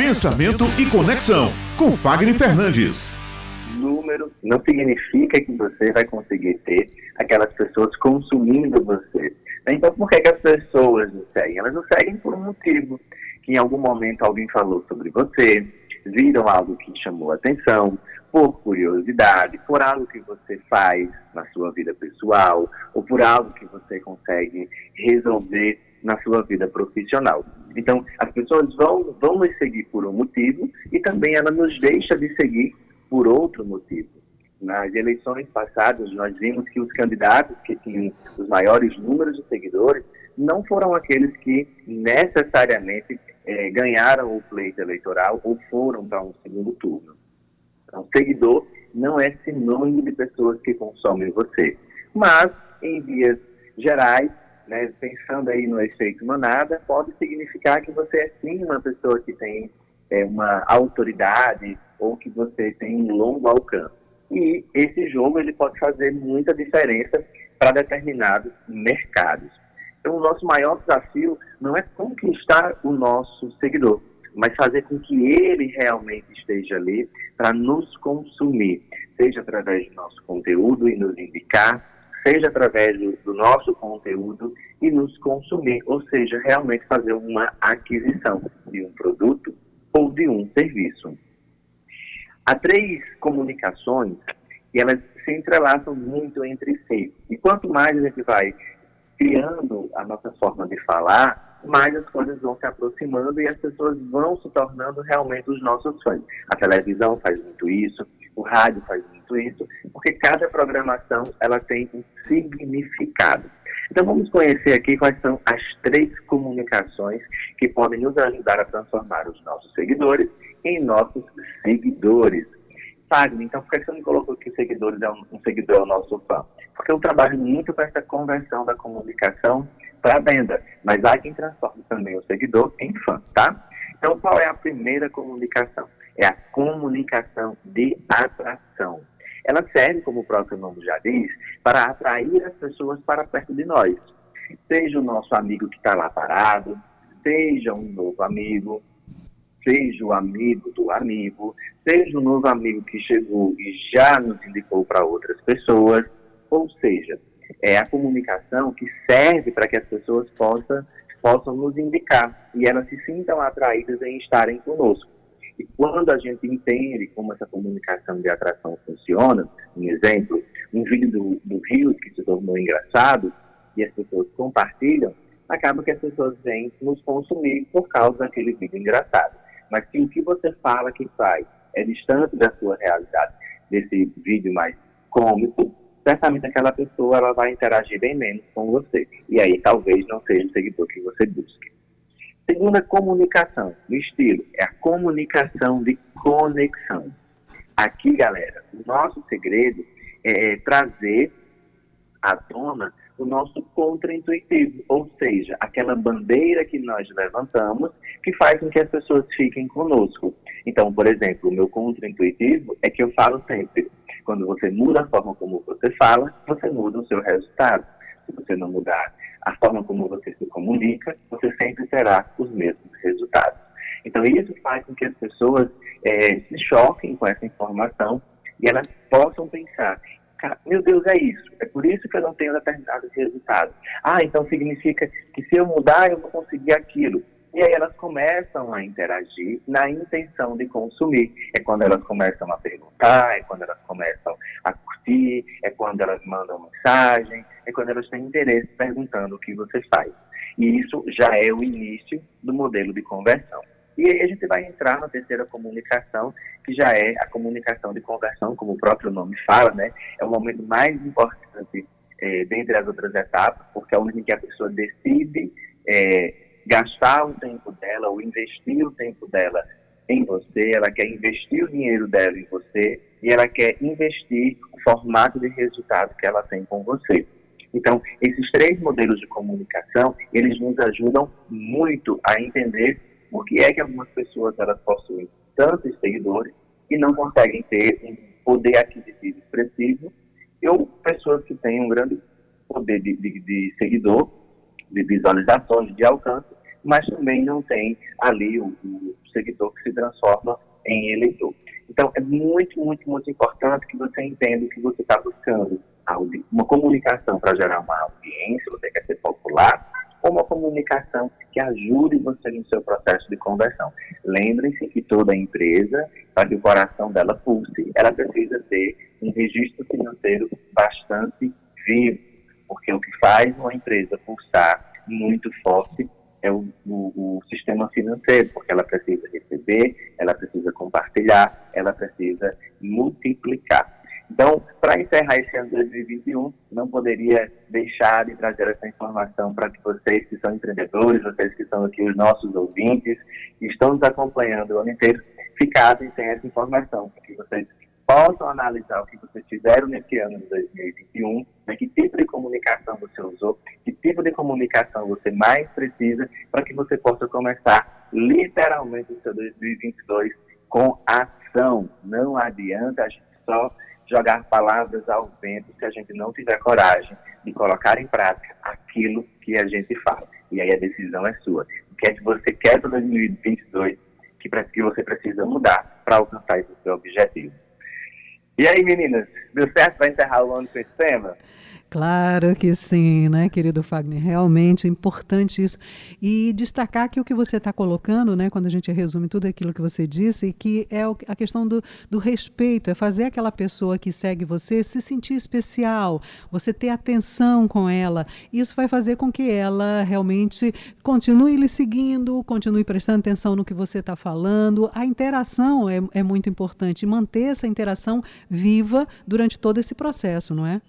Pensamento e Conexão, com Fagner Fernandes. Número não significa que você vai conseguir ter aquelas pessoas consumindo você. Então, por que, que as pessoas nos seguem? Elas nos seguem por um motivo. Que em algum momento alguém falou sobre você, viram algo que chamou atenção, por curiosidade, por algo que você faz na sua vida pessoal, ou por algo que você consegue resolver na sua vida profissional. Então, as pessoas vão, vão nos seguir por um motivo e também ela nos deixa de seguir por outro motivo. Nas eleições passadas, nós vimos que os candidatos que tinham os maiores números de seguidores não foram aqueles que necessariamente é, ganharam o pleito eleitoral ou foram para um segundo turno. Então, seguidor não é sinônimo de pessoas que consomem você. Mas, em vias gerais, né, pensando aí no efeito manada, pode significar que você é sim uma pessoa que tem é, uma autoridade ou que você tem um longo alcance. E esse jogo ele pode fazer muita diferença para determinados mercados. Então, o nosso maior desafio não é conquistar o nosso seguidor, mas fazer com que ele realmente esteja ali para nos consumir, seja através do nosso conteúdo e nos indicar, seja através do, do, nosso conteúdo e nos consumir, ou seja, realmente fazer uma aquisição de um produto ou de um serviço. Há três comunicações e elas se entrelaçam muito entre si. E quanto mais a gente vai criando a nossa forma de falar, mais as coisas vão se aproximando e as pessoas vão se tornando realmente os nossos fãs. A televisão faz muito isso, o rádio faz muito isso, porque cada programação ela tem um significado. Então vamos conhecer aqui quais são as três comunicações que podem nos ajudar a transformar os nossos seguidores em nossos seguidores. Fagner, então por que você não colocou que seguidores é um, um seguidor é o nosso fã? Porque eu trabalho muito com essa conversão da comunicação para venda, mas há quem transforme também o seguidor em fã, tá? Então qual é a primeira comunicação? É a comunicação de atração. Ela serve, como o próprio nome já diz, para atrair as pessoas para perto de nós. Seja o nosso amigo que está lá parado, seja um novo amigo, seja o amigo do amigo, seja o novo amigo que chegou e já nos indicou para outras pessoas, ou seja, é a comunicação que serve para que as pessoas possam, possam nos indicar e elas se sintam atraídas em estarem conosco. E quando a gente entende como essa comunicação de atração funciona, um exemplo, um vídeo do, do Rio que se tornou engraçado e as pessoas compartilham, acaba que as pessoas vêm nos consumir por causa daquele vídeo engraçado. Mas se o que você fala que faz é distante da sua realidade, desse vídeo mais cômico, certamente aquela pessoa ela vai interagir bem menos com você. E aí talvez não seja o seguidor que você busque. Segunda, comunicação, no estilo, é a comunicação de conexão. Aqui, galera, o nosso segredo é trazer à tona o nosso contraintuitivo, ou seja, aquela bandeira que nós levantamos que faz com que as pessoas fiquem conosco. Então, por exemplo, o meu contraintuitivo é que eu falo sempre, quando você muda a forma como você fala, você muda o seu resultado. Se você não mudar a forma como você se comunica, você sempre terá os mesmos resultados. Então, isso faz com que as pessoas é, se choquem com essa informação e elas possam pensar: meu Deus, é isso, é por isso que eu não tenho determinados resultados. Ah, então significa que se eu mudar, eu vou conseguir aquilo. E aí elas começam a interagir na intenção de consumir. É quando elas começam a perguntar, é quando elas começam a curtir, é quando elas mandam mensagem, quando elas têm interesse perguntando o que você faz. E isso já é o início do modelo de conversão. E aí a gente vai entrar na terceira comunicação, que já é a comunicação de conversão, como o próprio nome fala, né? É o momento mais importante é, dentre as outras etapas, porque é o momento em que a pessoa decide é, gastar o tempo dela ou investir o tempo dela em você, ela quer investir o dinheiro dela em você e ela quer investir o formato de resultado que ela tem com você. Então, esses três modelos de comunicação, eles nos ajudam muito a entender por que é que algumas pessoas elas possuem tantos seguidores e não conseguem ter um poder aquisitivo expressivo, ou pessoas que têm um grande poder de, de, de seguidor, de visualizações, de alcance, mas também não tem ali o, o seguidor que se transforma em eleitor. Então, é muito, muito, muito importante que você entenda o que você está buscando. Uma comunicação para gerar uma audiência, você quer ser popular, ou uma comunicação que ajude você no seu processo de conversão. Lembrem-se que toda empresa, para que o coração dela pulse, ela precisa ter um registro financeiro bastante vivo, porque o que faz uma empresa pulsar muito forte é o, o, o, sistema financeiro, porque ela precisa receber, ela precisa compartilhar, ela precisa multiplicar. Então, para encerrar esse ano de 2021, não poderia deixar de trazer essa informação para que vocês que são empreendedores, vocês que são aqui os nossos ouvintes, que estão nos acompanhando o ano inteiro, ficassem sem essa informação, para que vocês possam analisar o que vocês fizeram nesse ano de 2021, né, que tipo de comunicação você usou, que tipo de comunicação você mais precisa, para que você possa começar literalmente o seu 2022 com ação. Não adianta a gente só jogar palavras ao vento se a gente não tiver coragem de colocar em prática aquilo que a gente fala. E aí a decisão é sua. O que é que você quer para 2022 que, que você precisa mudar para alcançar esse seu objetivo? E aí, meninas, deu certo para encerrar o ano com esse tema? Claro que sim, né, querido Fagner? Realmente é importante isso. E destacar que o que você está colocando, né, quando a gente resume tudo aquilo que você disse, que é a questão do, do respeito, é fazer aquela pessoa que segue você se sentir especial, você ter atenção com ela. Isso vai fazer com que ela realmente continue lhe seguindo, continue prestando atenção no que você está falando. A interação é, é muito importante, manter essa interação viva durante todo esse processo, não é?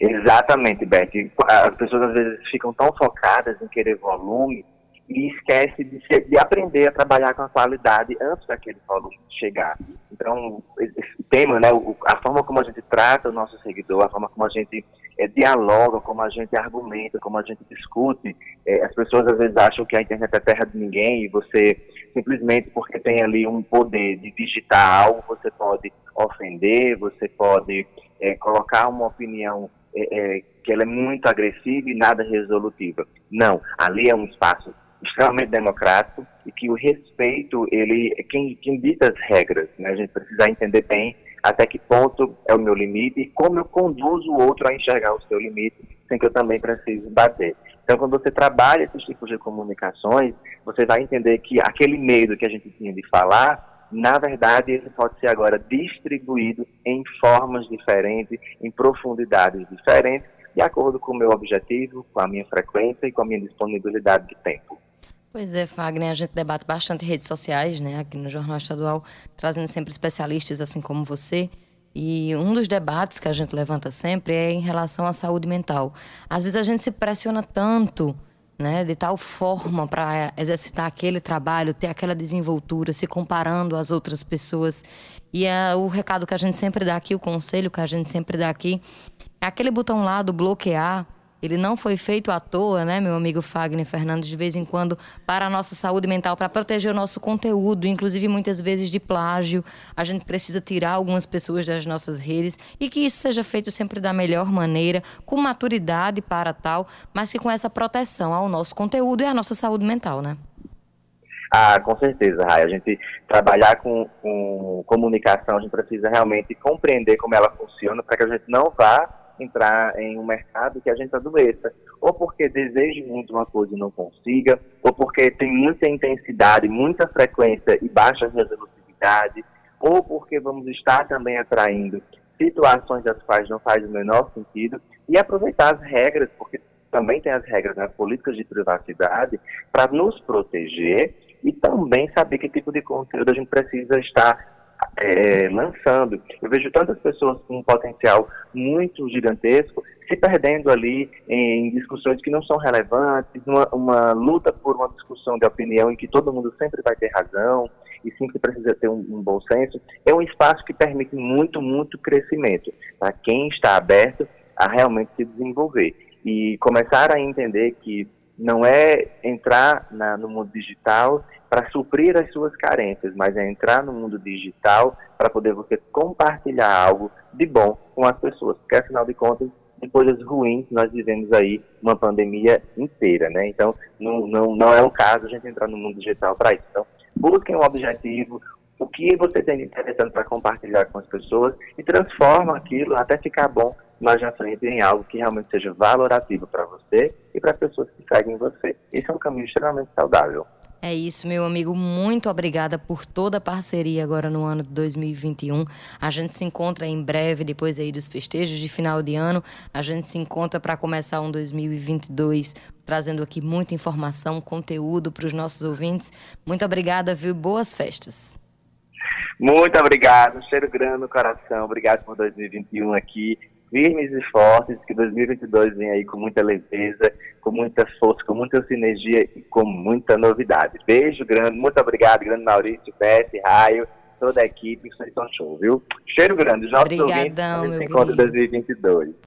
Exatamente, Beth. As pessoas às vezes ficam tão focadas em querer volume e esquece de, ser, de aprender a trabalhar com a qualidade antes daquele volume chegar. Então, esse tema, né, a forma como a gente trata o nosso seguidor, a forma como a gente é, dialoga, como a gente argumenta, como a gente discute, é, as pessoas às vezes acham que a internet é terra de ninguém e você, simplesmente porque tem ali um poder de digitar algo, você pode ofender, você pode é, colocar uma opinião é, é, que ela é muito agressiva e nada resolutiva. Não, ali é um espaço extremamente democrático e que o respeito, ele é quem, quem dita as regras, né? A gente precisa entender bem até que ponto é o meu limite e como eu conduzo o outro a enxergar o seu limite sem que eu também precise bater. Então, quando você trabalha esses tipos de comunicações, você vai entender que aquele medo que a gente tinha de falar, na verdade, ele pode ser agora distribuído em formas diferentes, em profundidades diferentes, de acordo com o meu objetivo, com a minha frequência e com a minha disponibilidade de tempo. Pois é, Fagner, a gente debate bastante redes sociais, né, aqui no Jornal Estadual, trazendo sempre especialistas assim como você. E um dos debates que a gente levanta sempre é em relação à saúde mental. Às vezes a gente se pressiona tanto né, de tal forma para exercitar aquele trabalho, ter aquela desenvoltura, se comparando às outras pessoas. E é o recado que a gente sempre dá aqui, o conselho que a gente sempre dá aqui, é aquele botão lá do bloquear ele não foi feito à toa, né, meu amigo Fagner Fernandes, de vez em quando, para a nossa saúde mental, para proteger o nosso conteúdo, inclusive muitas vezes de plágio. A gente precisa tirar algumas pessoas das nossas redes e que isso seja feito sempre da melhor maneira, com maturidade para tal, mas que com essa proteção ao nosso conteúdo e à nossa saúde mental, né? Ah, com certeza, Rai. A gente trabalhar com, com comunicação, a gente precisa realmente compreender como ela funciona para que a gente não vá entrar em um mercado que a gente adoeça, ou porque deseje muito uma coisa e não consiga, ou porque tem muita intensidade, muita frequência e baixa resolutividade, ou porque vamos estar também atraindo situações das quais não faz o menor sentido, e aproveitar as regras, porque também tem as regras nas né, políticas de privacidade, para nos proteger e também saber que tipo de conteúdo a gente precisa estar é, lançando. Eu vejo tantas pessoas com um potencial muito gigantesco se perdendo ali em discussões que não são relevantes, uma, uma luta por uma discussão de opinião em que todo mundo sempre vai ter razão e sempre precisa ter um, um bom senso. É um espaço que permite muito, muito crescimento para quem está aberto a realmente se desenvolver e começar a entender que não é entrar na, no mundo digital para suprir as suas carências, mas é entrar no mundo digital para poder você compartilhar algo de bom com as pessoas, porque afinal de contas, de coisas ruins nós vivemos aí uma pandemia inteira, né? Então, não, não, não é um caso a gente entrar no mundo digital para isso. Então, busquem um objetivo, o que você tem de interessante para compartilhar com as pessoas e transforma aquilo até ficar bom mais na frente em algo que realmente seja valorativo para você e para as pessoas que seguem você. Esse é um caminho extremamente saudável. É isso, meu amigo. Muito obrigada por toda a parceria agora no ano de 2021. A gente se encontra em breve, depois aí dos festejos de final de ano. A gente se encontra para começar um 2022 trazendo aqui muita informação, conteúdo para os nossos ouvintes. Muito obrigada, viu? Boas festas. Muito obrigado, cheiro grande no coração. Obrigado por 2021 aqui firmes e fortes, que 2022 vem aí com muita leveza, com muita força, com muita sinergia e com muita novidade. Beijo grande, muito obrigado, grande Maurício, Beth, Raio, toda a equipe, vocês são show, viu? Cheiro grande, nossos Obrigadão, ouvintes, a gente se encontra em 2022.